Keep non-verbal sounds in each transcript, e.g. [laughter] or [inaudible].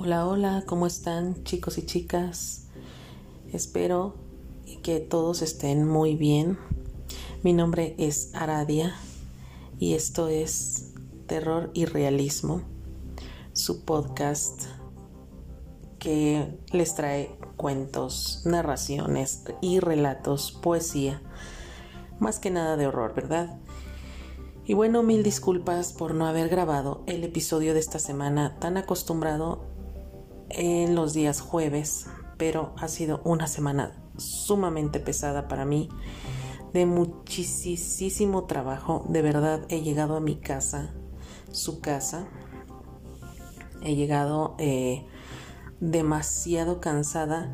Hola, hola, ¿cómo están chicos y chicas? Espero que todos estén muy bien. Mi nombre es Aradia y esto es Terror y Realismo, su podcast que les trae cuentos, narraciones y relatos, poesía, más que nada de horror, ¿verdad? Y bueno, mil disculpas por no haber grabado el episodio de esta semana tan acostumbrado en los días jueves, pero ha sido una semana sumamente pesada para mí, de muchísimo trabajo. De verdad he llegado a mi casa, su casa. He llegado eh, demasiado cansada.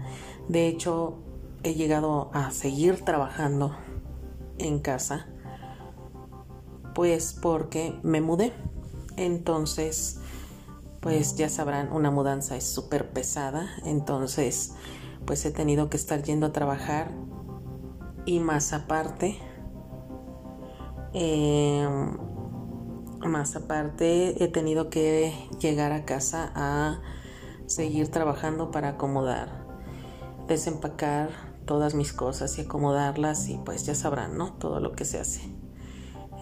De hecho, he llegado a seguir trabajando en casa, pues porque me mudé. Entonces, pues ya sabrán, una mudanza es súper pesada, entonces pues he tenido que estar yendo a trabajar y más aparte, em, más aparte he tenido que llegar a casa a seguir trabajando para acomodar, desempacar todas mis cosas y acomodarlas y pues ya sabrán, ¿no? Todo lo que se hace.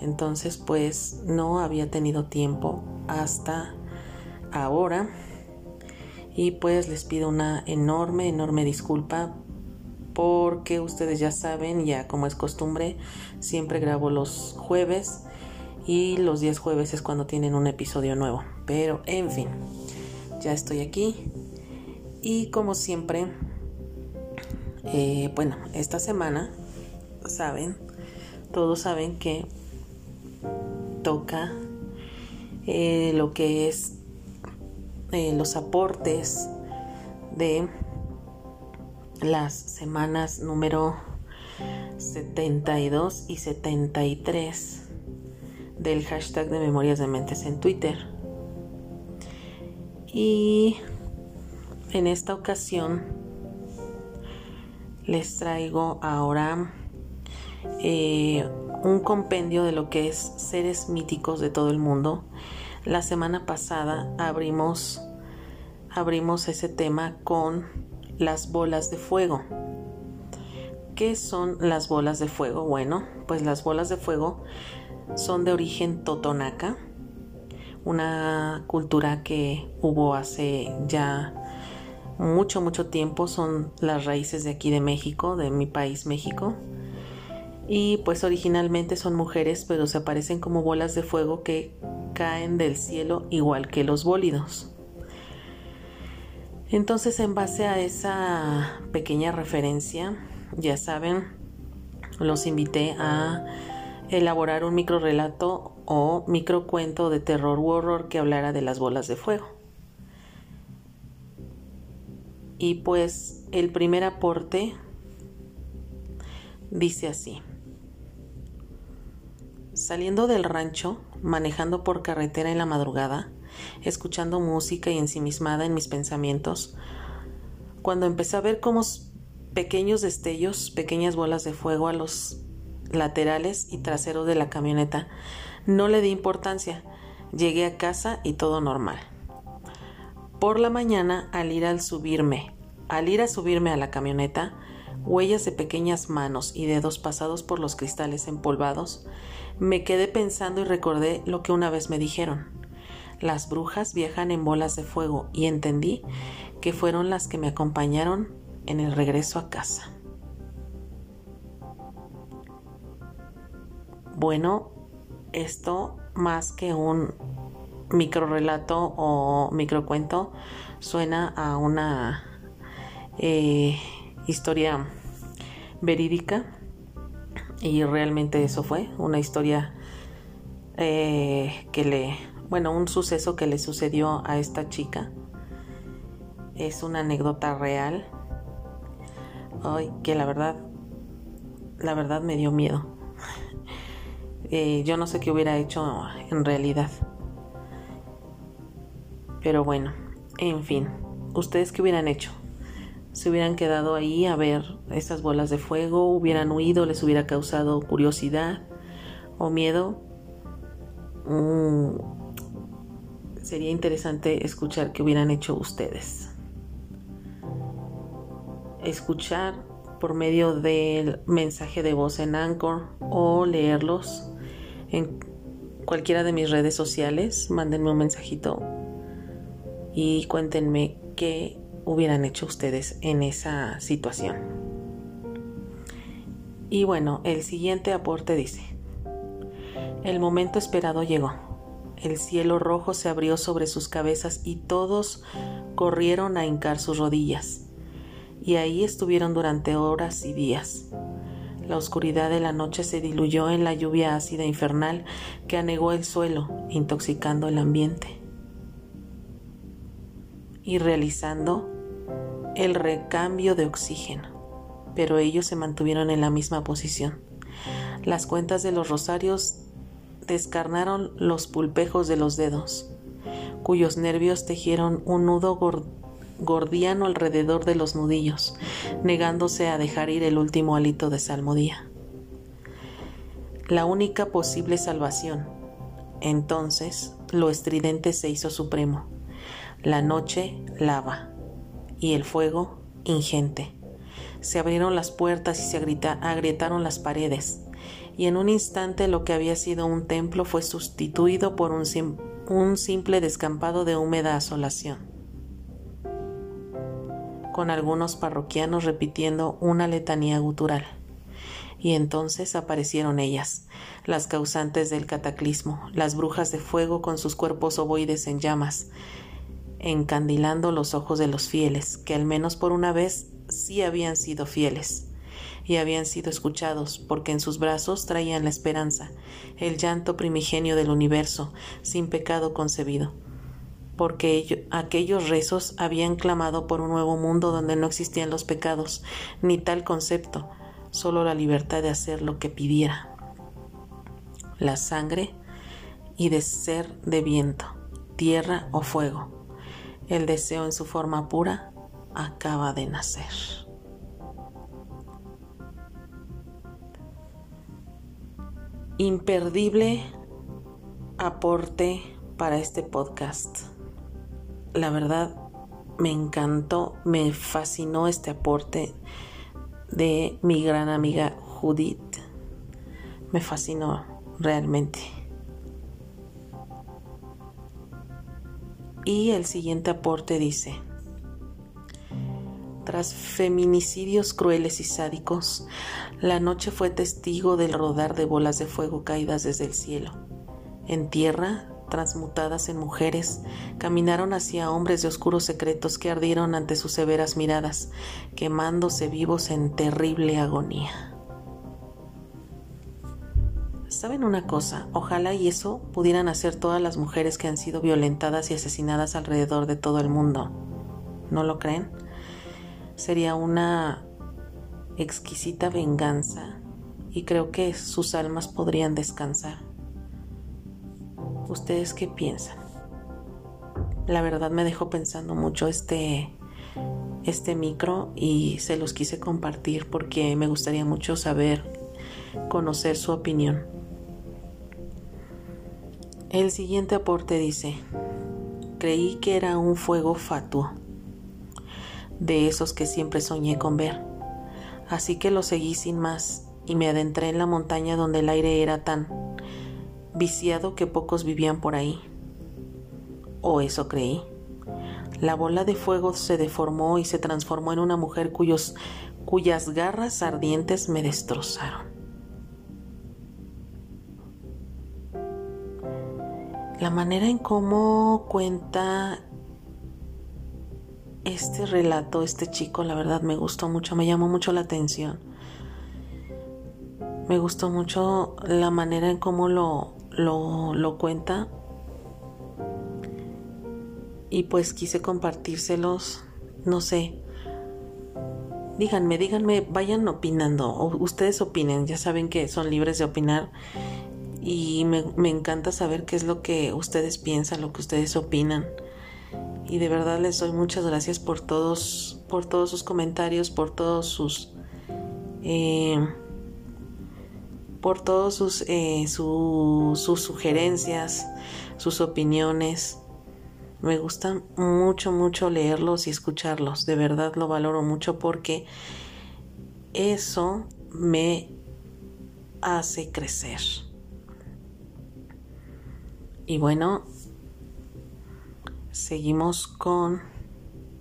Entonces pues no había tenido tiempo hasta ahora. Y pues les pido una enorme, enorme disculpa porque ustedes ya saben, ya como es costumbre, siempre grabo los jueves y los días jueves es cuando tienen un episodio nuevo. Pero en fin, ya estoy aquí y como siempre, eh, bueno, esta semana, saben, todos saben que toca eh, lo que es los aportes de las semanas número 72 y 73 del hashtag de Memorias de Mentes en Twitter. Y en esta ocasión les traigo ahora eh, un compendio de lo que es seres míticos de todo el mundo la semana pasada abrimos, abrimos ese tema con las bolas de fuego. ¿Qué son las bolas de fuego? Bueno, pues las bolas de fuego son de origen totonaca, una cultura que hubo hace ya mucho, mucho tiempo, son las raíces de aquí de México, de mi país México. Y pues originalmente son mujeres, pero se aparecen como bolas de fuego que caen del cielo igual que los bólidos. Entonces, en base a esa pequeña referencia, ya saben, los invité a elaborar un micro relato o micro cuento de terror u horror que hablara de las bolas de fuego. Y pues el primer aporte dice así. Saliendo del rancho, manejando por carretera en la madrugada, escuchando música y ensimismada en mis pensamientos, cuando empecé a ver como pequeños destellos, pequeñas bolas de fuego a los laterales y traseros de la camioneta, no le di importancia. Llegué a casa y todo normal. Por la mañana, al ir al subirme, al ir a subirme a la camioneta, huellas de pequeñas manos y dedos pasados por los cristales empolvados, me quedé pensando y recordé lo que una vez me dijeron. Las brujas viajan en bolas de fuego y entendí que fueron las que me acompañaron en el regreso a casa. Bueno, esto más que un microrelato o microcuento suena a una eh, historia verídica y realmente eso fue una historia eh, que le, bueno, un suceso que le sucedió a esta chica. Es una anécdota real. Ay, que la verdad, la verdad me dio miedo. [laughs] Eh, yo no sé qué hubiera hecho en realidad. Pero bueno, en fin, ¿ustedes qué hubieran hecho? Se hubieran quedado ahí a ver esas bolas de fuego, hubieran huido, les hubiera causado curiosidad o miedo. Mm, sería interesante escuchar qué hubieran hecho ustedes. Escuchar por medio del mensaje de voz en Anchor o leerlos en cualquiera de mis redes sociales. Mándenme un mensajito y cuéntenme qué hubieran hecho ustedes en esa situación. Y bueno, el siguiente aporte dice, el momento esperado llegó. El cielo rojo se abrió sobre sus cabezas y todos corrieron a hincar sus rodillas. Y ahí estuvieron durante horas y días. La oscuridad de la noche se diluyó en la lluvia ácida infernal que anegó el suelo, intoxicando el ambiente y realizando el recambio de oxígeno, pero ellos se mantuvieron en la misma posición. Las cuentas de los rosarios descarnaron los pulpejos de los dedos, cuyos nervios tejieron un nudo gordiano alrededor de los nudillos, negándose a dejar ir el último hálito de salmodía. La única posible salvación. Entonces, lo estridente se hizo supremo. La noche lava y el fuego ingente. Se abrieron las puertas y se agrietaron las paredes, y en un instante lo que había sido un templo fue sustituido por un, simple descampado de húmeda asolación, con algunos parroquianos repitiendo una letanía gutural. Y entonces aparecieron ellas, las causantes del cataclismo, las brujas de fuego con sus cuerpos ovoides en llamas, encandilando los ojos de los fieles, que al menos por una vez sí habían sido fieles y habían sido escuchados, porque en sus brazos traían la esperanza, el llanto primigenio del universo, sin pecado concebido, porque aquellos rezos habían clamado por un nuevo mundo donde no existían los pecados, ni tal concepto, solo la libertad de hacer lo que pidiera. La sangre y de ser de viento, tierra o fuego el deseo en su forma pura acaba de nacer. Imperdible aporte para este podcast. La verdad, me encantó, me fascinó este aporte de mi gran amiga Judith. Me fascinó realmente. Y el siguiente aporte dice, tras feminicidios crueles y sádicos, la noche fue testigo del rodar de bolas de fuego caídas desde el cielo. En tierra, transmutadas en mujeres, caminaron hacia hombres de oscuros secretos que ardieron ante sus severas miradas, quemándose vivos en terrible agonía. ¿Saben una cosa? Ojalá y eso pudieran hacer todas las mujeres que han sido violentadas y asesinadas alrededor de todo el mundo. ¿No lo creen? Sería una exquisita venganza y creo que sus almas podrían descansar. ¿Ustedes qué piensan? La verdad me dejó pensando mucho este este micro y se los quise compartir porque me gustaría mucho saber, conocer su opinión. El siguiente aporte dice, creí que era un fuego fatuo, de esos que siempre soñé con ver, así que lo seguí sin más y me adentré en la montaña donde el aire era tan viciado que pocos vivían por ahí. O eso creí. La bola de fuego se deformó y se transformó en una mujer cuyos, cuyas garras ardientes me destrozaron. La manera en cómo cuenta este relato, este chico, la verdad me gustó mucho, me llamó mucho la atención. Me gustó mucho la manera en cómo lo, lo, cuenta. Y pues quise compartírselos, no sé. Díganme, díganme, vayan opinando, ustedes opinen, ya saben que son libres de opinar y me, encanta saber qué es lo que ustedes piensan, lo que ustedes opinan. Y de verdad les doy muchas gracias por todos, por todos sus comentarios, por todos sus, eh, por todos sus, eh, sus sugerencias, sus opiniones. Me gusta mucho, mucho leerlos y escucharlos. De verdad lo valoro mucho porque eso me hace crecer. Y bueno, seguimos con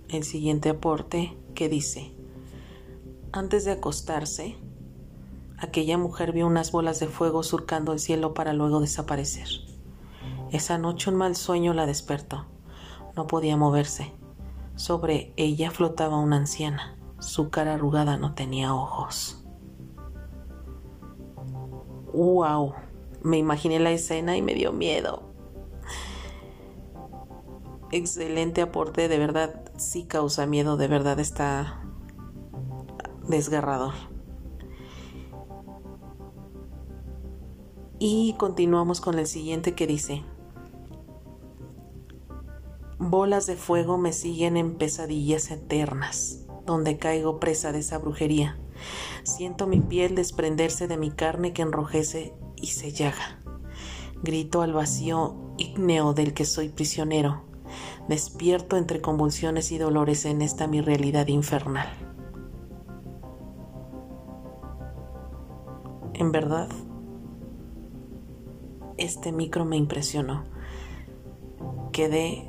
el siguiente aporte que dice, antes de acostarse, aquella mujer vio unas bolas de fuego surcando el cielo para luego desaparecer. Esa noche un mal sueño la despertó. No podía moverse. Sobre ella flotaba una anciana. Su cara arrugada no tenía ojos. ¡Wow! Me imaginé la escena y me dio miedo. Excelente aporte, de verdad sí causa miedo, de verdad está desgarrador. Y continuamos con el siguiente que dice, bolas de fuego me siguen en pesadillas eternas, donde caigo presa de esa brujería. Siento mi piel desprenderse de mi carne que enrojece y se llaga. Grito al vacío ígneo del que soy prisionero. Despierto entre convulsiones y dolores en esta mi realidad infernal. En verdad, este micro me impresionó. Quedé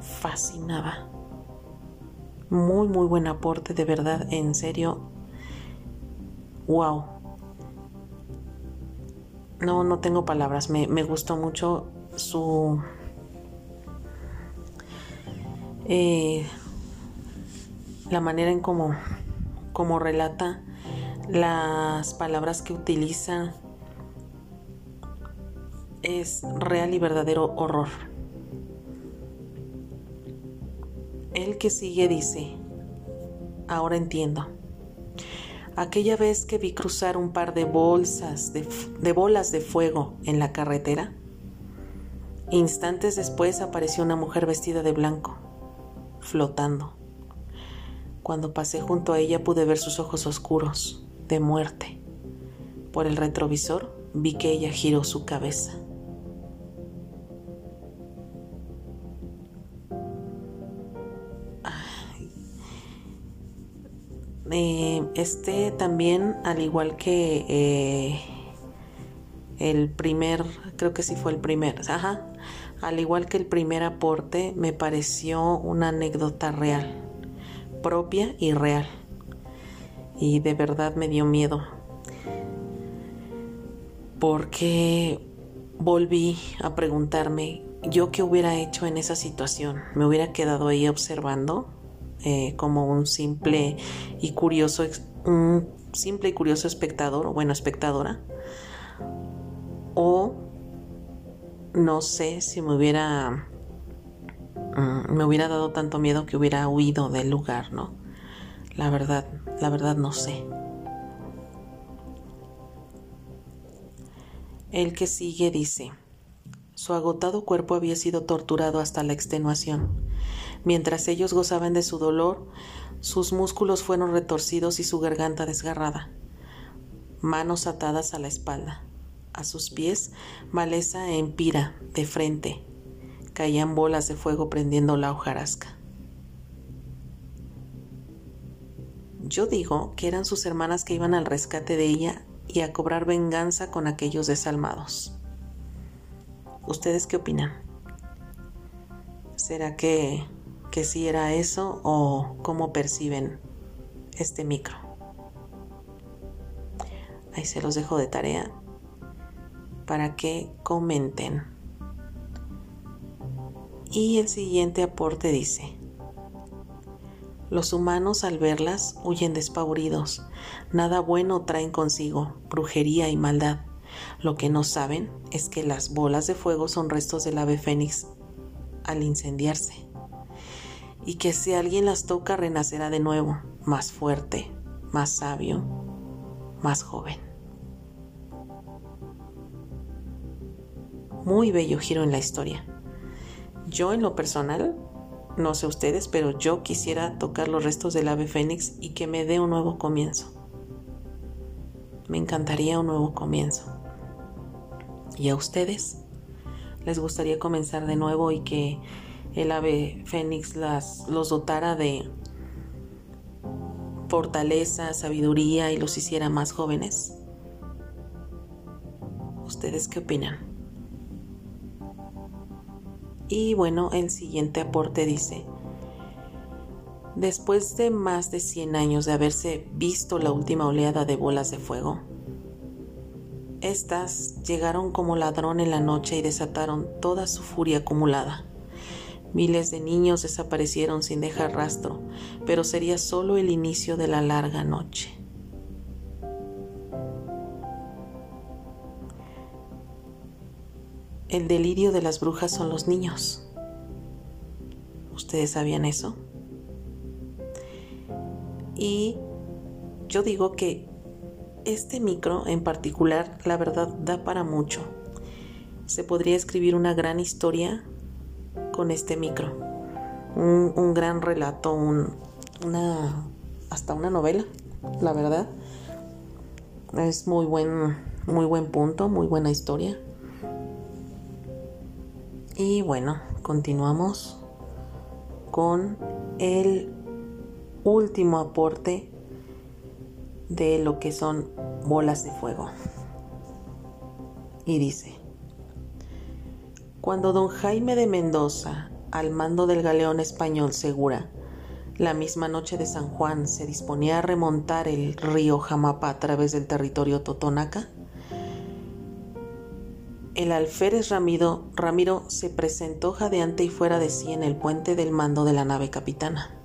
fascinada. Muy, muy buen aporte, de verdad, en serio, wow. No, no tengo palabras. Me, gustó mucho su... Eh, la manera en cómo, relata las palabras que utiliza es real y verdadero horror. El que sigue dice, ahora entiendo. Aquella vez que vi cruzar un par de bolsas de, bolas de fuego en la carretera, instantes después apareció una mujer vestida de blanco, flotando. Cuando pasé junto a ella pude ver sus ojos oscuros, de muerte. Por el retrovisor vi que ella giró su cabeza. Eh, este también, al igual que eh, el primer, creo que sí fue el primer, ajá, al igual que el primer aporte, me pareció una anécdota real, propia y real. Y de verdad me dio miedo. Porque volví a preguntarme, ¿yo qué hubiera hecho en esa situación? ¿Me hubiera quedado ahí observando? Eh, como un simple y curioso, un simple y curioso espectador, o bueno, espectadora, o no sé si me hubiera mm, me hubiera dado tanto miedo que hubiera huido del lugar, ¿no? La verdad, la verdad no sé. El que sigue dice, su agotado cuerpo había sido torturado hasta la extenuación. Mientras ellos gozaban de su dolor, sus músculos fueron retorcidos y su garganta desgarrada. Manos atadas a la espalda. A sus pies, maleza en pira, de frente. Caían bolas de fuego prendiendo la hojarasca. Yo digo que eran sus hermanas que iban al rescate de ella y a cobrar venganza con aquellos desalmados. ¿Ustedes qué opinan? ¿Será que que si era eso o cómo perciben este micro. Ahí se los dejo de tarea para que comenten. Y el siguiente aporte dice, los humanos al verlas huyen despavoridos, nada bueno traen consigo, brujería y maldad. Lo que no saben es que las bolas de fuego son restos del ave fénix al incendiarse y que si alguien las toca renacerá de nuevo, más fuerte, más sabio, más joven. Muy bello giro en la historia. Yo en lo personal, no sé ustedes, pero yo quisiera tocar los restos del ave fénix y que me dé un nuevo comienzo. Me encantaría un nuevo comienzo. ¿Y a ustedes? ¿Les gustaría comenzar de nuevo y que el ave fénix las, los dotara de fortaleza, sabiduría y los hiciera más jóvenes? ¿Ustedes qué opinan? Y bueno, el siguiente aporte dice, después de más de 100 años de haberse visto la última oleada de bolas de fuego, estas llegaron como ladrón en la noche y desataron toda su furia acumulada. Miles de niños desaparecieron sin dejar rastro, pero sería solo el inicio de la larga noche. El delirio de las brujas son los niños. ¿Ustedes sabían eso? Y yo digo que este micro en particular, la verdad, da para mucho. Se podría escribir una gran historia con este micro. Un, gran relato, una, hasta una novela, la verdad. Es muy buen, muy buen punto, muy buena historia. Y bueno, continuamos con el último aporte de lo que son bolas de fuego. Y dice, cuando don Jaime de Mendoza, al mando del galeón español Segura, la misma noche de San Juan se disponía a remontar el río Jamapa a través del territorio Totonaca, el alférez Ramiro, Ramiro se presentó jadeante y fuera de sí en el puente del mando de la nave capitana.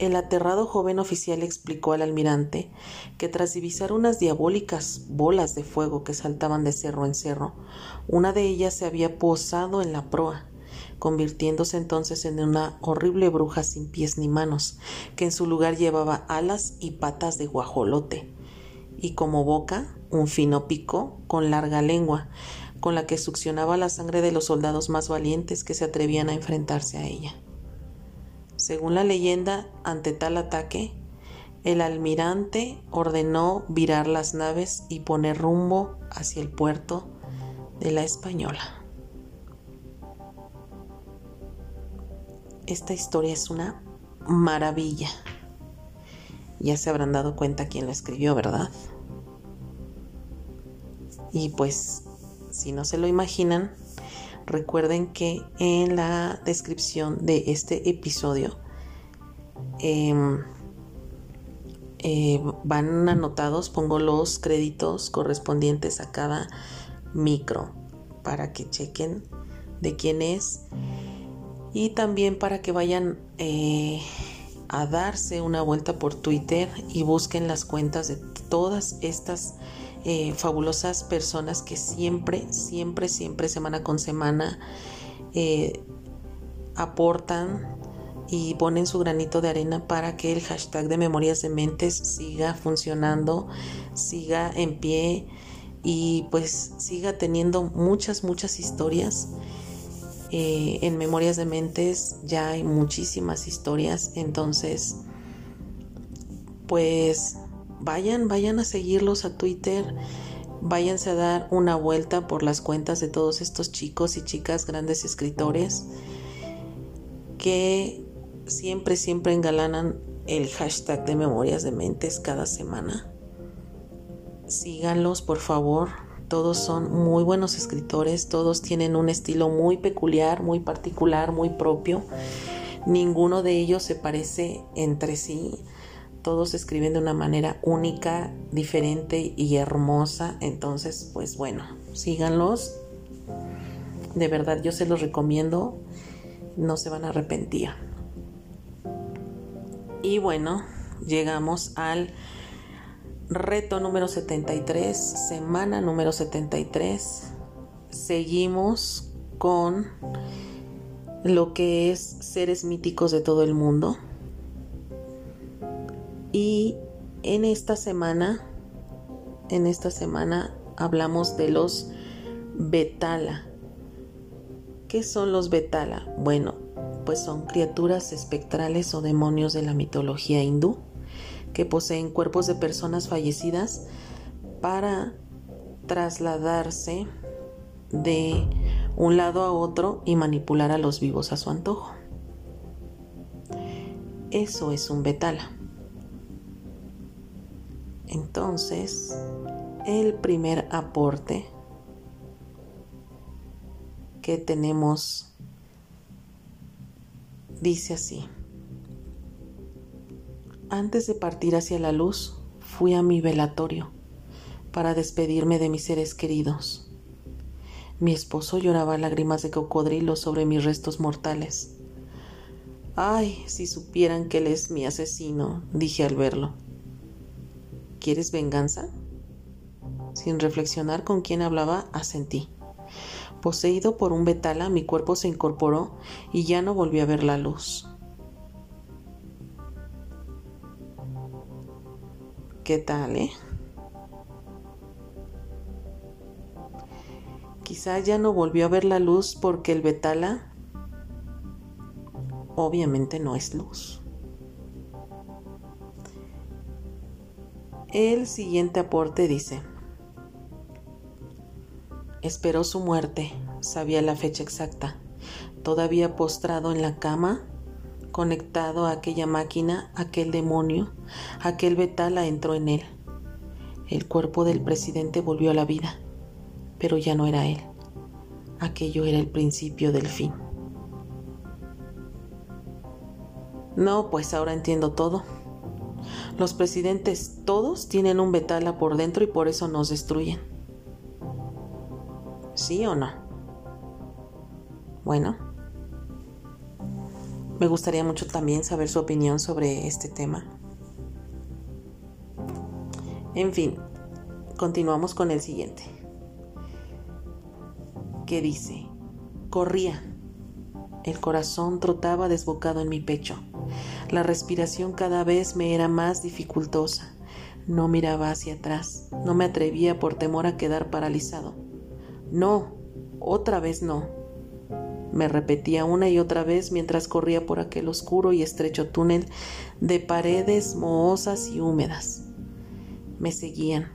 El aterrado joven oficial explicó al almirante que tras divisar unas diabólicas bolas de fuego que saltaban de cerro en cerro, una de ellas se había posado en la proa, convirtiéndose entonces en una horrible bruja sin pies ni manos, que en su lugar llevaba alas y patas de guajolote, y como boca un fino pico con larga lengua, con la que succionaba la sangre de los soldados más valientes que se atrevían a enfrentarse a ella. Según la leyenda, ante tal ataque, el almirante ordenó virar las naves y poner rumbo hacia el puerto de la Española. Esta historia es una maravilla. Ya se habrán dado cuenta quién la escribió, ¿verdad? Y pues, si no se lo imaginan, Recuerden que en la descripción de este episodio em, eh, van anotados, pongo los créditos correspondientes a cada micro para que chequen de quién es y también para que vayan eh, a darse una vuelta por Twitter y busquen las cuentas de todas estas eh, fabulosas personas que siempre, siempre, siempre, semana con semana, eh, aportan y ponen su granito de arena para que el hashtag de Memorias de Mentes siga funcionando, siga en pie y pues siga teniendo muchas, muchas historias. Eh, en Memorias de Mentes ya hay muchísimas historias, entonces pues vayan, vayan a seguirlos a Twitter, váyanse a dar una vuelta por las cuentas de todos estos chicos y chicas grandes escritores que siempre, siempre engalanan el hashtag de Memorias de Mentes cada semana. Síganlos, por favor. Todos son muy buenos escritores, todos tienen un estilo muy peculiar, muy particular, muy propio. Ninguno de ellos se parece entre sí todos escriben de una manera única, diferente y hermosa. Entonces, pues bueno, síganlos. De verdad, yo se los recomiendo. No se van a arrepentir. Y bueno, llegamos al reto número 73, semana número 73. Seguimos con lo que es seres míticos de todo el mundo. Y en esta semana, en esta semana hablamos de los Betala. ¿Qué son los Betala? Bueno, pues son criaturas espectrales o demonios de la mitología hindú que poseen cuerpos de personas fallecidas para trasladarse de un lado a otro y manipular a los vivos a su antojo. Eso es un betala. Entonces, el primer aporte que tenemos dice así. Antes de partir hacia la luz, fui a mi velatorio para despedirme de mis seres queridos. Mi esposo lloraba lágrimas de cocodrilo sobre mis restos mortales. Ay, si supieran que él es mi asesino, dije al verlo. ¿Quieres venganza? Sin reflexionar con quién hablaba, asentí. Poseído por un betala, mi cuerpo se incorporó y ya no volví a ver la luz. ¿Qué tal, eh? Quizá ya no volvió a ver la luz porque el betala obviamente no es luz. El siguiente aporte dice, esperó su muerte, sabía la fecha exacta, todavía postrado en la cama, conectado a aquella máquina, aquel demonio, aquel betala entró en él. El cuerpo del presidente volvió a la vida, pero ya no era él. Aquello era el principio del fin. No, pues ahora entiendo todo. Los presidentes todos tienen un betala por dentro y por eso nos destruyen. ¿Sí o no? Bueno, me gustaría mucho también saber su opinión sobre este tema. En fin, continuamos con el siguiente. ¿Qué dice? Corría. El corazón trotaba desbocado en mi pecho. La respiración cada vez me era más dificultosa. No miraba hacia atrás. No me atrevía por temor a quedar paralizado. No, otra vez no. Me repetía una y otra vez mientras corría por aquel oscuro y estrecho túnel de paredes mohosas y húmedas. Me seguían.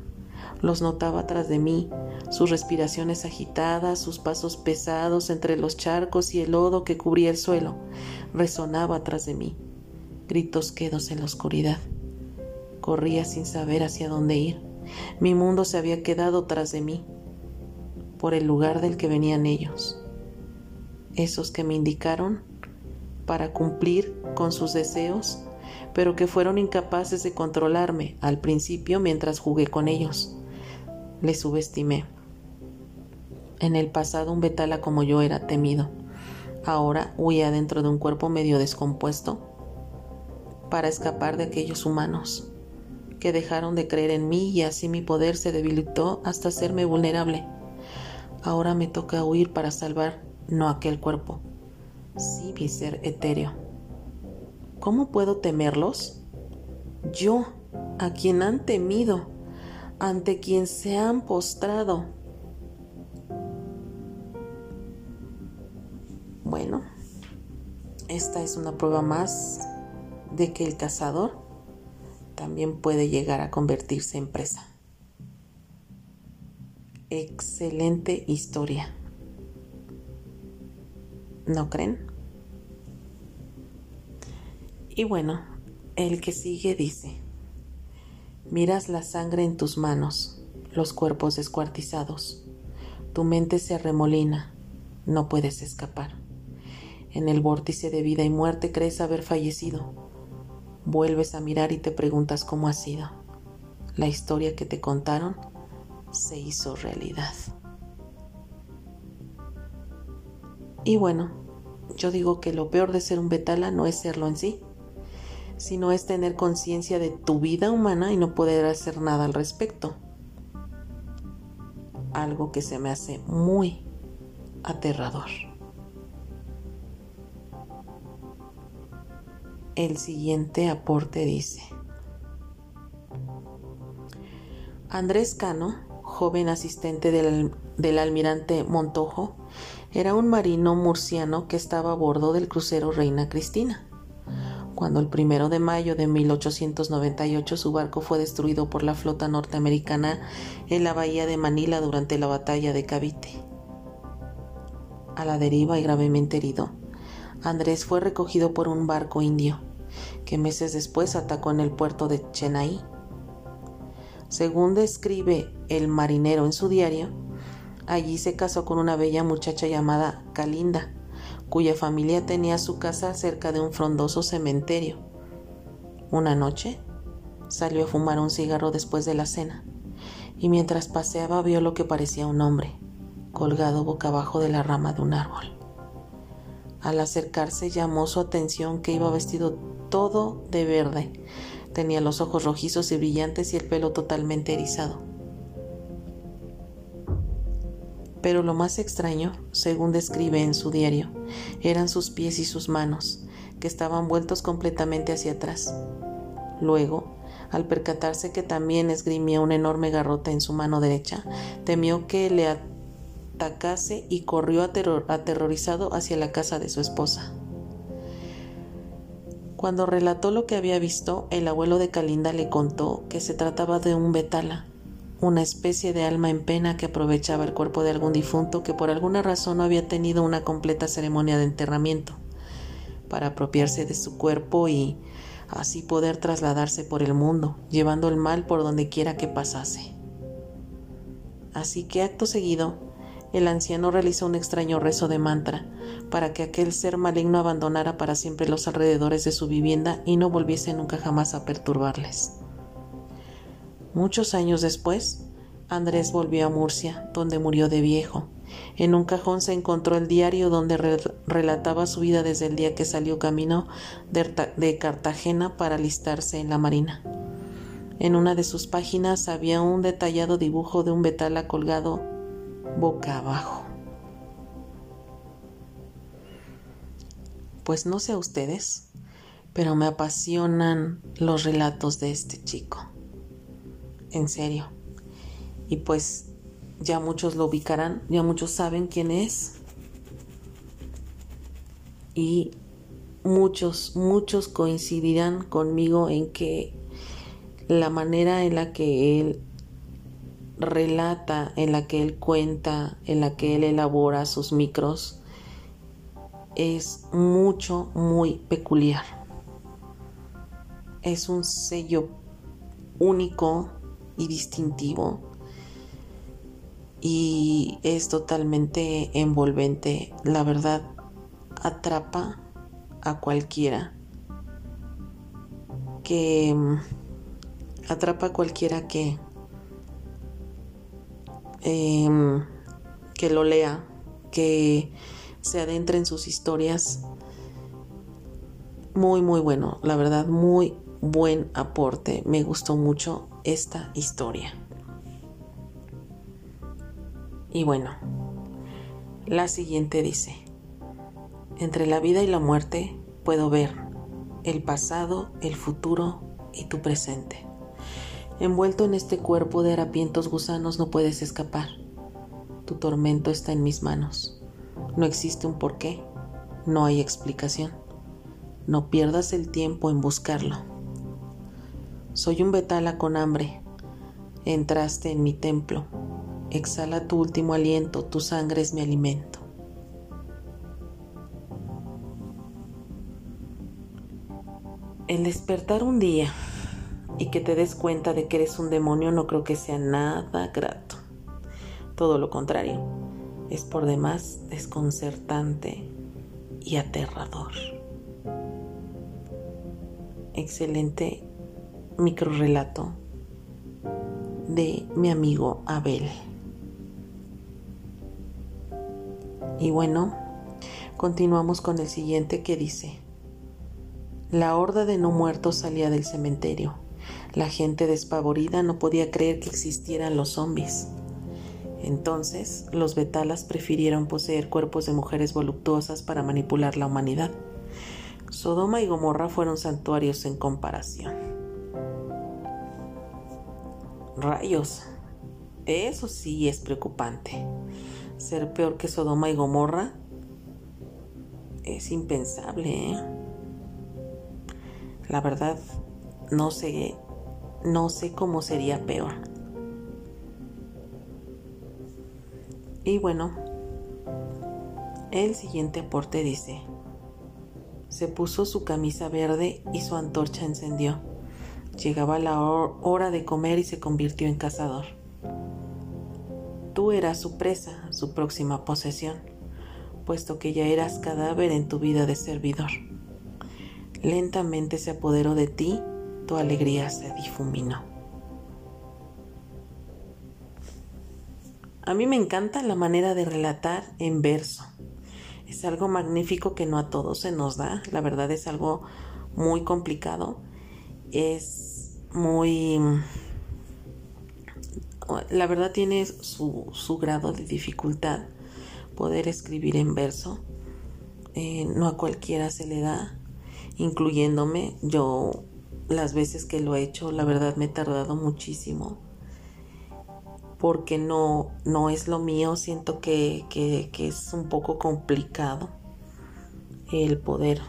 Los notaba tras de mí, sus respiraciones agitadas, sus pasos pesados entre los charcos y el lodo que cubría el suelo, resonaba tras de mí gritos quedos en la oscuridad. Corría sin saber hacia dónde ir. Mi mundo se había quedado tras de mí, por el lugar del que venían ellos, esos que me indicaron para cumplir con sus deseos, pero que fueron incapaces de controlarme al principio mientras jugué con ellos. Les subestimé. En el pasado un betala como yo era temido. Ahora huía dentro de un cuerpo medio descompuesto para escapar de aquellos humanos que dejaron de creer en mí y así mi poder se debilitó hasta hacerme vulnerable. Ahora me toca huir para salvar no aquel cuerpo, sí mi ser etéreo. ¿Cómo puedo temerlos? Yo, a quien han temido, ante quien se han postrado. Bueno, esta es una prueba más de que el cazador también puede llegar a convertirse en presa. Excelente historia. ¿No creen? Y bueno, el que sigue dice, miras la sangre en tus manos, los cuerpos descuartizados, tu mente se arremolina, no puedes escapar. En el vórtice de vida y muerte crees haber fallecido, Vuelves a mirar y te preguntas cómo ha sido. La historia que te contaron se hizo realidad. Y bueno, yo digo que lo peor de ser un betala no es serlo en sí, sino es tener conciencia de tu vida humana y no poder hacer nada al respecto. Algo que se me hace muy aterrador. El siguiente aporte dice, Andrés Cano, joven asistente del, almirante Montojo, era un marino murciano que estaba a bordo del crucero Reina Cristina. Cuando el primero de mayo de 1898 su barco fue destruido por la flota norteamericana en la bahía de Manila durante la batalla de Cavite. a la deriva y gravemente herido, Andrés fue recogido por un barco indio que meses después atacó en el puerto de Chennai. Según describe el marinero en su diario, allí se casó con una bella muchacha llamada Kalinda, cuya familia tenía su casa cerca de un frondoso cementerio. Una noche salió a fumar un cigarro después de la cena y mientras paseaba vio lo que parecía un hombre, colgado boca abajo de la rama de un árbol. Al acercarse llamó su atención que iba vestido todo de verde. Tenía los ojos rojizos y brillantes y el pelo totalmente erizado. Pero lo más extraño, según describe en su diario, eran sus pies y sus manos, que estaban vueltos completamente hacia atrás. Luego, al percatarse que también esgrimía un enorme garrote en su mano derecha, temió que le atacase y corrió aterrorizado hacia la casa de su esposa. Cuando relató lo que había visto, el abuelo de Calinda le contó que se trataba de un betala, una especie de alma en pena que aprovechaba el cuerpo de algún difunto que por alguna razón no había tenido una completa ceremonia de enterramiento, para apropiarse de su cuerpo y así poder trasladarse por el mundo, llevando el mal por donde quiera que pasase. Así que acto seguido, el anciano realizó un extraño rezo de mantra para que aquel ser maligno abandonara para siempre los alrededores de su vivienda y no volviese nunca jamás a perturbarles. Muchos años después, Andrés volvió a Murcia, donde murió de viejo. En un cajón se encontró el diario donde relataba su vida desde el día que salió camino de Cartagena para alistarse en la Marina. En una de sus páginas había un detallado dibujo de un betala colgado boca abajo. Pues no sé a ustedes, pero me apasionan los relatos de este chico. En serio. Y pues ya muchos lo ubicarán, ya muchos saben quién es. Y muchos, muchos coincidirán conmigo en que la manera en la que él relata, en la que él cuenta, en la que él elabora sus micros, es mucho, muy peculiar. Es un sello único y distintivo y es totalmente envolvente. La verdad, atrapa a cualquiera que atrapa a cualquiera que Em, que lo lea, que se adentre en sus historias. Muy, muy bueno, la verdad, muy buen aporte. Me gustó mucho esta historia. Y bueno, la siguiente dice, entre la vida y la muerte puedo ver el pasado, el futuro y tu presente. Envuelto en este cuerpo de harapientos gusanos no puedes escapar. Tu tormento está en mis manos. No existe un porqué, no hay explicación. No pierdas el tiempo en buscarlo. Soy un betala con hambre. Entraste en mi templo. Exhala tu último aliento, tu sangre es mi alimento. El despertar un día y que te des cuenta de que eres un demonio no creo que sea nada grato. Todo lo contrario, es por demás desconcertante y aterrador. Excelente microrelato de mi amigo Abel. Y bueno, continuamos con el siguiente que dice, la horda de no muertos salía del cementerio la gente despavorida no podía creer que existieran los zombies. Entonces, los betalas prefirieron poseer cuerpos de mujeres voluptuosas para manipular la humanidad. Sodoma y Gomorra fueron santuarios en comparación. Rayos, eso sí es preocupante. Ser peor que Sodoma y Gomorra es impensable. ¿eh? La verdad, no sé no sé cómo sería peor. Y bueno, El siguiente aporte dice, se puso su camisa verde y su antorcha encendió. Llegaba la hora de comer y se convirtió en cazador. Tú eras su presa, su próxima posesión, puesto que ya eras cadáver en tu vida de servidor. Lentamente se apoderó de ti, tu alegría se difuminó. A mí me encanta la manera de relatar en verso. Es algo magnífico que no a todos se nos da. La verdad es algo muy complicado. Es muy... La verdad tiene su, grado de dificultad poder escribir en verso. Eh, no a cualquiera se le da, incluyéndome. Yo las veces que lo he hecho, la verdad me he tardado muchísimo porque no, no es lo mío, siento que, es un poco complicado el poder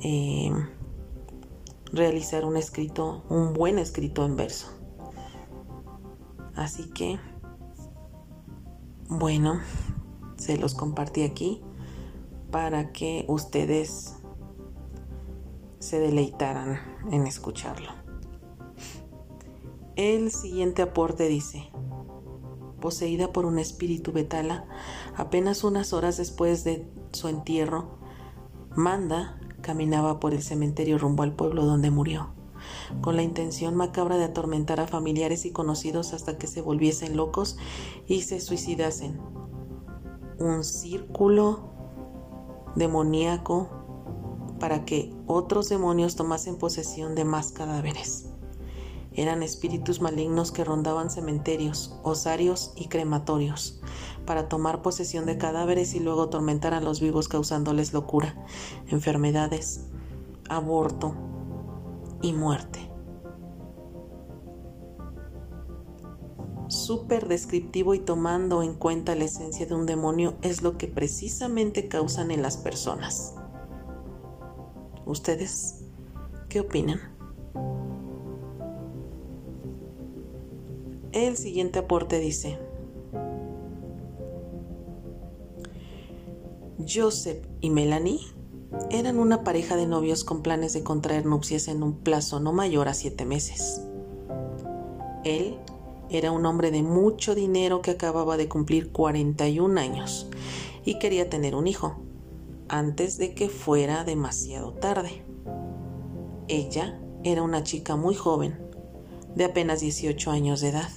eh, realizar un escrito, un buen escrito en verso. Así que, bueno, se los compartí aquí para que ustedes se deleitaran en escucharlo. El siguiente aporte dice, poseída por un espíritu betala, apenas unas horas después de su entierro, Manda caminaba por el cementerio rumbo al pueblo donde murió, con la intención macabra de atormentar a familiares y conocidos hasta que se volviesen locos y se suicidasen. Un círculo demoníaco para que otros demonios tomasen posesión de más cadáveres. Eran espíritus malignos que rondaban cementerios, osarios y crematorios para tomar posesión de cadáveres y luego atormentar a los vivos causándoles locura, enfermedades, aborto y muerte. Súper descriptivo y tomando en cuenta la esencia de un demonio es lo que precisamente causan en las personas. ¿Ustedes qué opinan? El siguiente aporte dice, Joseph y Melanie eran una pareja de novios con planes de contraer nupcias en un plazo no mayor a siete meses. Él era un hombre de mucho dinero que acababa de cumplir 41 años y quería tener un hijo antes de que fuera demasiado tarde. Ella era una chica muy joven de apenas 18 años de edad,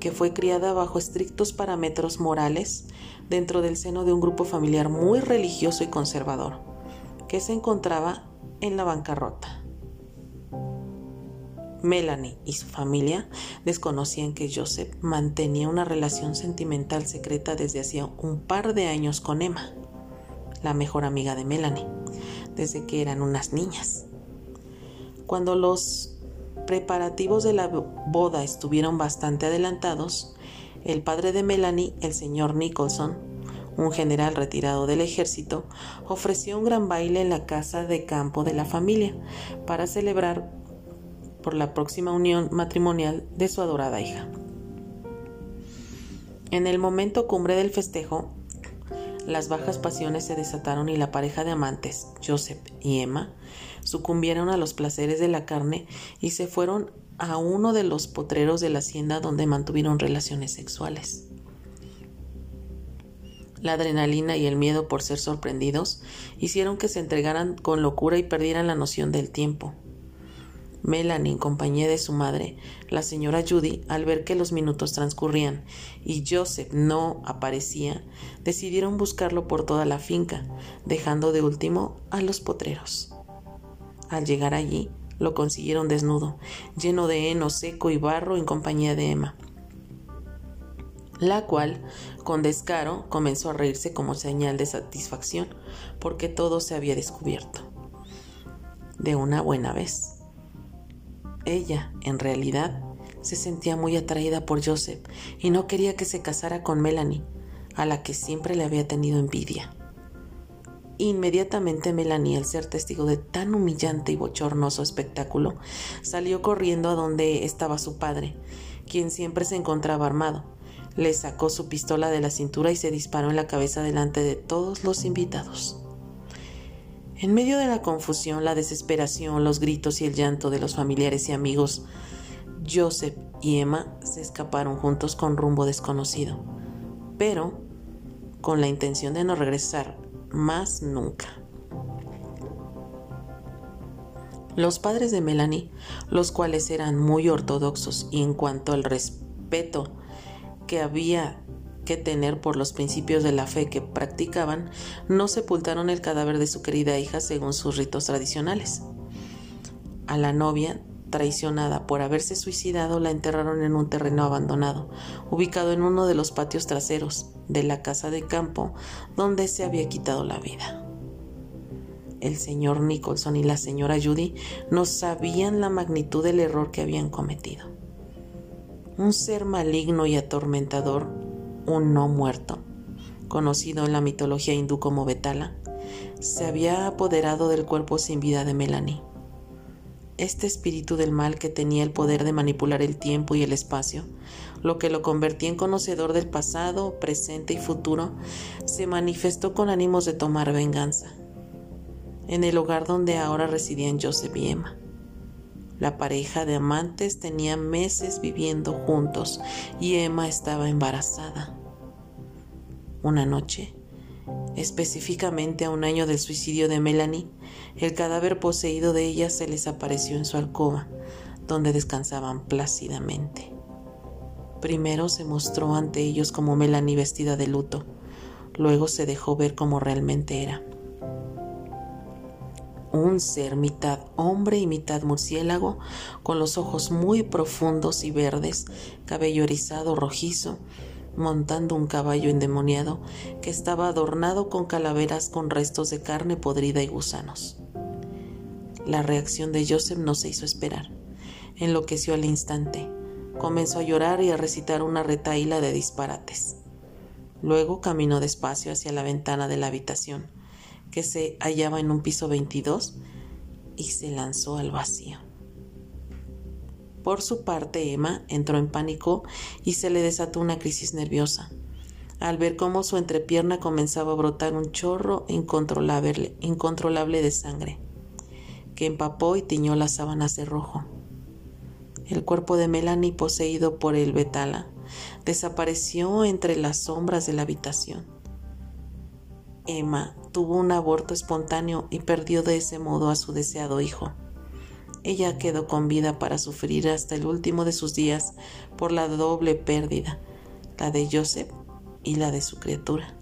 que fue criada bajo estrictos parámetros morales dentro del seno de un grupo familiar muy religioso y conservador, que se encontraba en la bancarrota. Melanie y su familia desconocían que Joseph mantenía una relación sentimental secreta desde hacía un par de años con Emma, la mejor amiga de Melanie, desde que eran unas niñas. Cuando los preparativos de la boda estuvieron bastante adelantados, el padre de Melanie, el señor Nicholson, un general retirado del ejército, ofreció un gran baile en la casa de campo de la familia para celebrar por la próxima unión matrimonial de su adorada hija. En el momento cumbre del festejo, las bajas pasiones se desataron y la pareja de amantes, Joseph y Emma, sucumbieron a los placeres de la carne y se fueron a uno de los potreros de la hacienda donde mantuvieron relaciones sexuales. La adrenalina y el miedo por ser sorprendidos hicieron que se entregaran con locura y perdieran la noción del tiempo. Melanie, en compañía de su madre, la señora Judy, al ver que los minutos transcurrían y Joseph no aparecía, decidieron buscarlo por toda la finca, dejando de último a los potreros. Al llegar allí, lo consiguieron desnudo, lleno de heno seco y barro en compañía de Emma, la cual, con descaro, comenzó a reírse como señal de satisfacción porque todo se había descubierto. De una buena vez. Ella, en realidad, se sentía muy atraída por Joseph y no quería que se casara con Melanie, a la que siempre le había tenido envidia. Inmediatamente Melanie, al ser testigo de tan humillante y bochornoso espectáculo, salió corriendo a donde estaba su padre, quien siempre se encontraba armado. le sacó su pistola de la cintura y se disparó en la cabeza delante de todos los invitados. En medio de la confusión, la desesperación, los gritos y el llanto de los familiares y amigos, Joseph y Emma se escaparon juntos con rumbo desconocido, pero con la intención de no regresar más nunca. Los padres de Melanie, los cuales eran muy ortodoxos y en cuanto al respeto que había que tener por los principios de la fe que practicaban, no sepultaron el cadáver de su querida hija según sus ritos tradicionales. A la novia, traicionada por haberse suicidado, la enterraron en un terreno abandonado, ubicado en uno de los patios traseros de la casa de campo donde se había quitado la vida el señor Nicholson y la señora Judy no sabían la magnitud del error que habían cometido. Un ser maligno y atormentador, un no muerto, conocido en la mitología hindú como Betala, se había apoderado del cuerpo sin vida de Melanie. Este espíritu del mal que tenía el poder de manipular el tiempo y el espacio, lo que lo convertía en conocedor del pasado, presente y futuro, se manifestó con ánimos de tomar venganza en el hogar donde ahora residían Joseph y Emma. La pareja de amantes tenía meses viviendo juntos y Emma estaba embarazada. Una noche, específicamente a un año del suicidio de Melanie, el cadáver poseído de ella se les apareció en su alcoba, donde descansaban plácidamente. Primero se mostró ante ellos como Melanie vestida de luto, luego se dejó ver como realmente era un ser mitad hombre y mitad murciélago, con los ojos muy profundos y verdes, cabello erizado rojizo, montando un caballo endemoniado que estaba adornado con calaveras con restos de carne podrida y gusanos. La reacción de Joseph no se hizo esperar. Enloqueció al instante. Comenzó a llorar y a recitar una retaíla de disparates. Luego caminó despacio hacia la ventana de la habitación que se hallaba en un piso 22 y se lanzó al vacío. Por su parte, Emma entró en pánico y se le desató una crisis nerviosa al ver cómo su entrepierna comenzaba a brotar un chorro incontrolable, incontrolable de sangre, que empapó y tiñó las sábanas de rojo. El cuerpo de Melanie, poseído por el Betala, desapareció entre las sombras de la habitación. Emma tuvo un aborto espontáneo y perdió de ese modo a su deseado hijo. Ella quedó con vida para sufrir hasta el último de sus días por la doble pérdida, la de Joseph y la de su criatura.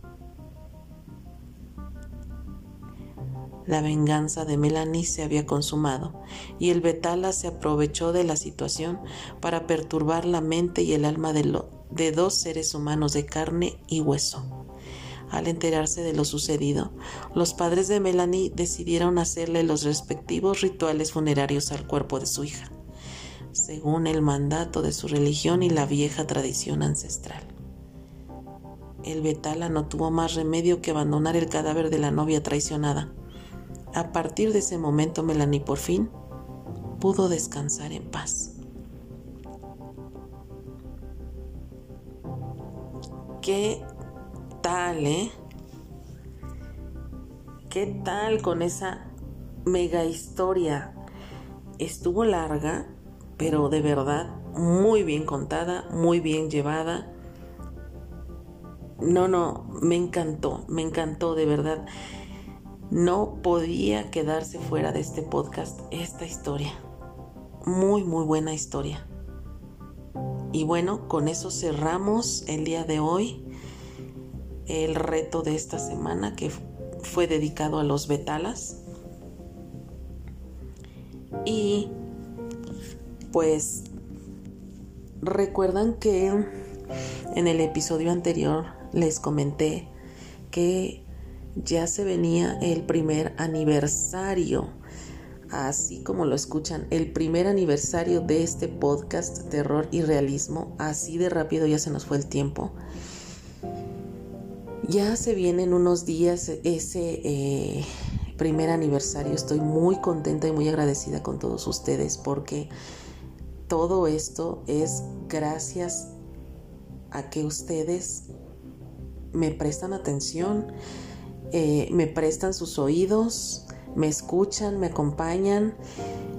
La venganza de Melanie se había consumado y el Betala se aprovechó de la situación para perturbar la mente y el alma de, dos seres humanos de carne y hueso. Al enterarse de lo sucedido, los padres de Melanie decidieron hacerle los respectivos rituales funerarios al cuerpo de su hija, según el mandato de su religión y la vieja tradición ancestral. El Betala no tuvo más remedio que abandonar el cadáver de la novia traicionada. A partir de ese momento, Melanie por fin pudo descansar en paz. ¿Qué tal, eh? ¿Qué tal con esa mega historia? Estuvo larga, pero de verdad muy bien contada, muy bien llevada. No, no, me encantó, me encantó de verdad. No podía quedarse fuera de este podcast esta historia. Muy, muy buena historia. Y bueno, con eso cerramos el día de hoy el reto de esta semana que fue dedicado a los betalas. Y pues recuerdan que en el episodio anterior les comenté que ya se venía el primer aniversario, así como lo escuchan, el primer aniversario de este podcast Terror y Realismo, así de rápido ya se nos fue el tiempo. Ya se vienen unos días ese eh, primer aniversario. Estoy muy contenta y muy agradecida con todos ustedes porque todo esto es gracias a que ustedes me prestan atención, eh, me prestan sus oídos, me escuchan, me acompañan,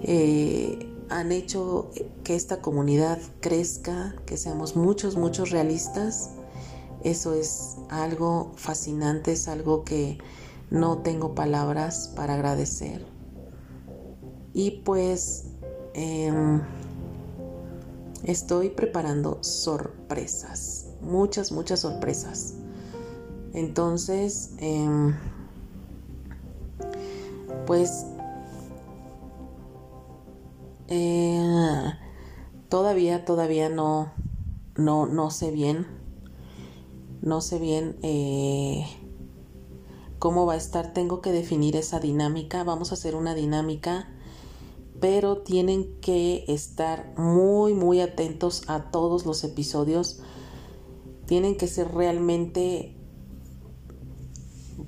eh, han hecho que esta comunidad crezca, que seamos muchos, muchos realistas. Eso es algo fascinante, es algo que no tengo palabras para agradecer. Y pues em, estoy preparando sorpresas, muchas, muchas sorpresas. Entonces, em, pues eh, todavía, todavía no, no, no sé bien, no sé bien eh, cómo va a estar. Tengo que definir esa dinámica. Vamos a hacer una dinámica, pero tienen que estar muy, muy atentos a todos los episodios. Tienen que ser realmente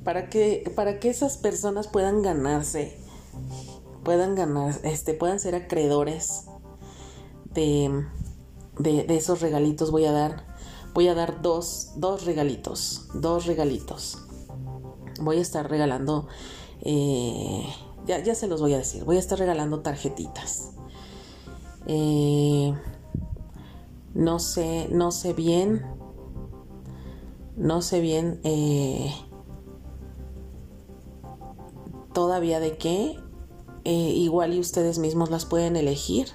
para que, para que esas personas puedan ganarse, puedan ganar, este, puedan ser acreedores de, de, esos regalitos. Voy a dar, voy a dar dos, dos regalitos, dos regalitos. Voy a estar regalando, eh, ya, ya, se los voy a decir, voy a estar regalando tarjetitas. Eh, no sé, no sé bien, no sé bien eh, todavía de qué. Eh, igual y ustedes mismos las pueden elegir.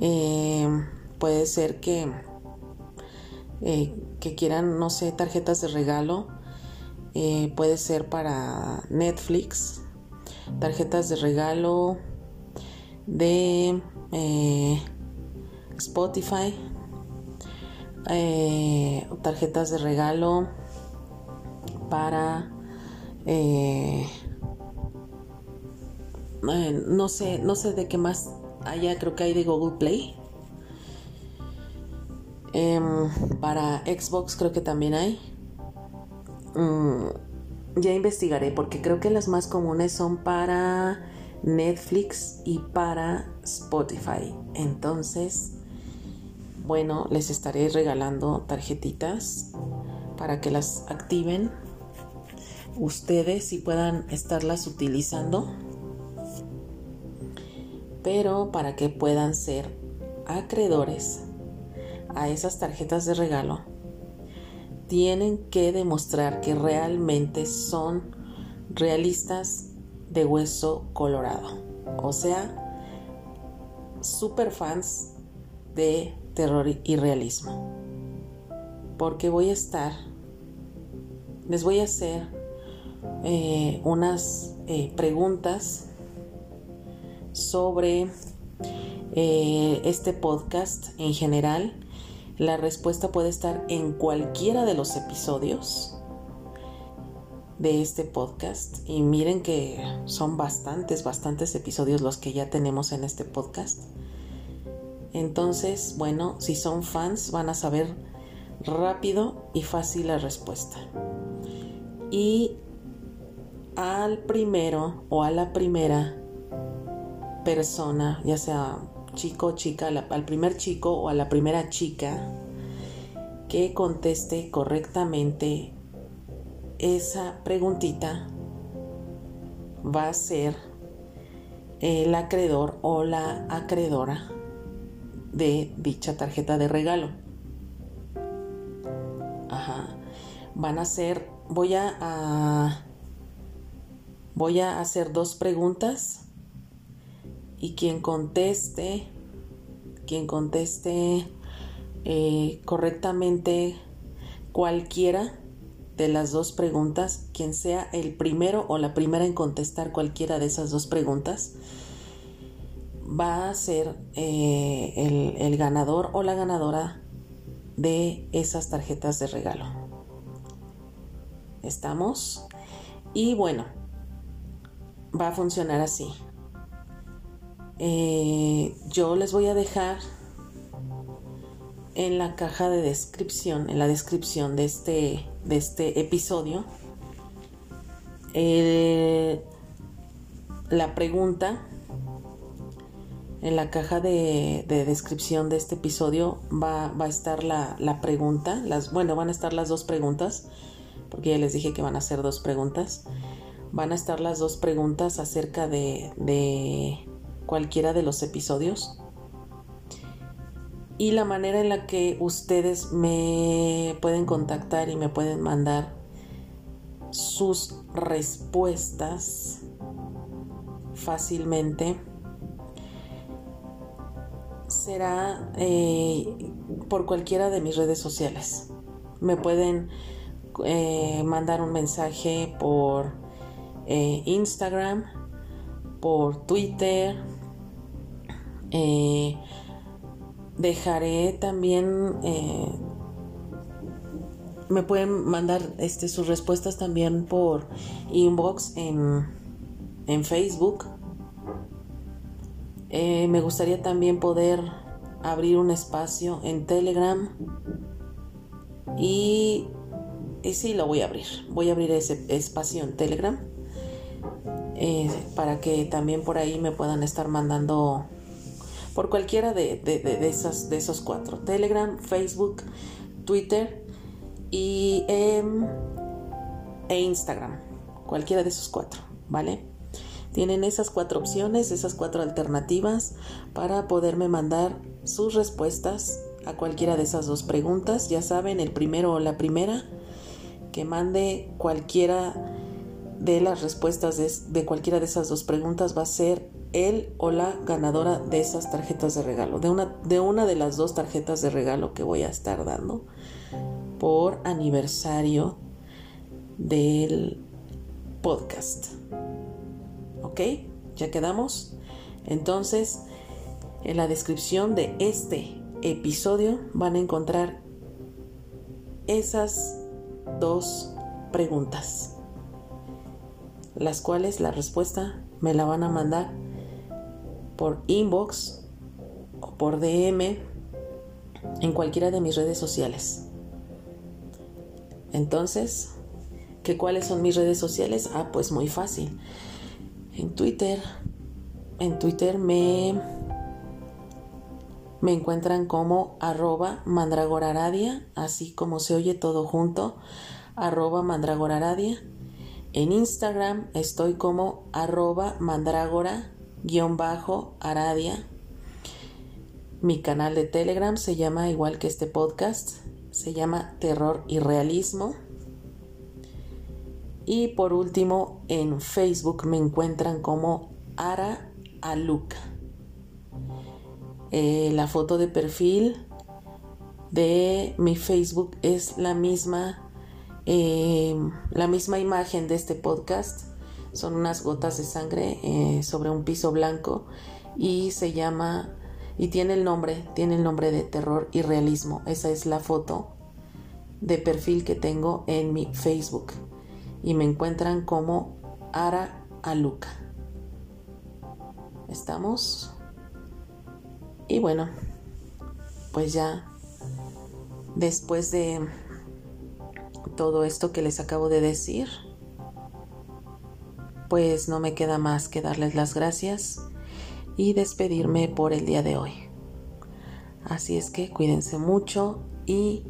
Eh, puede ser que, eh, que quieran, no sé, tarjetas de regalo. puede ser para Netflix. Tarjetas de regalo de Spotify. tarjetas de regalo para eh, no sé, no sé de qué más allá, creo que hay de Google Play. Em, para Xbox creo que también hay. Mm, ya investigaré porque creo que las más comunes son para Netflix y para Spotify. Entonces, bueno, les estaré regalando tarjetitas para que las activen ustedes y puedan estarlas utilizando pero para que puedan ser acreedores a esas tarjetas de regalo, tienen que demostrar que realmente son realistas de hueso colorado, o sea, super fans de terror y realismo. Porque voy a estar, les voy a hacer eh, unas eh, preguntas sobre eh, este podcast en general. La respuesta puede estar en cualquiera de los episodios de este podcast. Y miren que son bastantes, bastantes episodios los que ya tenemos en este podcast. Entonces, bueno, si son fans van a saber rápido y fácil la respuesta. Y al primero o a la primera persona, ya sea chico o chica, al primer chico o a la primera chica que conteste correctamente esa preguntita va a ser el acreedor o la acreedora de dicha tarjeta de regalo. Ajá. Van a ser, voy a voy a hacer dos preguntas y quien conteste, quien conteste eh, correctamente cualquiera de las dos preguntas, quien sea el primero o la primera en contestar cualquiera de esas dos preguntas, va a ser eh, el, el ganador o la ganadora de esas tarjetas de regalo. ¿Estamos? Y bueno, va a funcionar así. Eh, yo les voy a dejar en la caja de descripción, en la descripción de este, de este episodio, la pregunta En la caja de, descripción de este episodio va, a estar la, pregunta, las, bueno, van a estar las dos preguntas, porque ya les dije que van a ser dos preguntas. Van a estar las dos preguntas acerca de cualquiera de los episodios. Y la manera en la que ustedes me pueden contactar y me pueden mandar sus respuestas fácilmente será eh, por cualquiera de mis redes sociales. Me pueden eh, mandar un mensaje por eh, Instagram, por Twitter. Dejaré también me pueden mandar este, sus respuestas también por inbox en, en Facebook. Eh, me gustaría también poder abrir un espacio en Telegram. Y, y sí, lo voy a abrir. Voy a abrir ese espacio en Telegram. Eh, para que también por ahí me puedan estar mandando por cualquiera de, de, esas, de esos cuatro. Telegram, Facebook, Twitter y em, e Instagram. Cualquiera de esos cuatro, ¿vale? Tienen esas cuatro opciones, esas cuatro alternativas para poderme mandar sus respuestas a cualquiera de esas dos preguntas. Ya saben, el primero o la primera que mande cualquiera de las respuestas de, de, cualquiera de esas dos preguntas va a ser él o la ganadora de esas tarjetas de regalo, de una, de una de las dos tarjetas de regalo que voy a estar dando por aniversario del podcast. ¿Ok? ¿Ya quedamos? Entonces, en la descripción de este episodio van a encontrar esas dos preguntas, las cuales la respuesta me la van a mandar por inbox o por DM en cualquiera de mis redes sociales. Entonces, ¿qué cuáles son mis redes sociales? Ah, pues muy fácil. En Twitter, en Twitter me, me encuentran como arroba mandragoraradia, así como se oye todo junto, arroba mandragoraradia. En Instagram estoy como arroba mandragora-aradia. Mi canal de Telegram se llama igual que este podcast, se llama Terror y Realismo. Y por último, en Facebook me encuentran como Ara Aluca. Eh, la foto de perfil de mi Facebook es la misma, eh, la misma imagen de este podcast. Son unas gotas de sangre eh, sobre un piso blanco y se llama y tiene el nombre, tiene el nombre de terror y realismo. Esa es la foto de perfil que tengo en mi Facebook y me encuentran como Ara Aluca. ¿Estamos? Y bueno, pues ya después de todo esto que les acabo de decir, pues no me queda más que darles las gracias y despedirme por el día de hoy. Así es que cuídense mucho y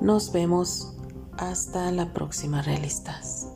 nos vemos hasta la próxima, realistas.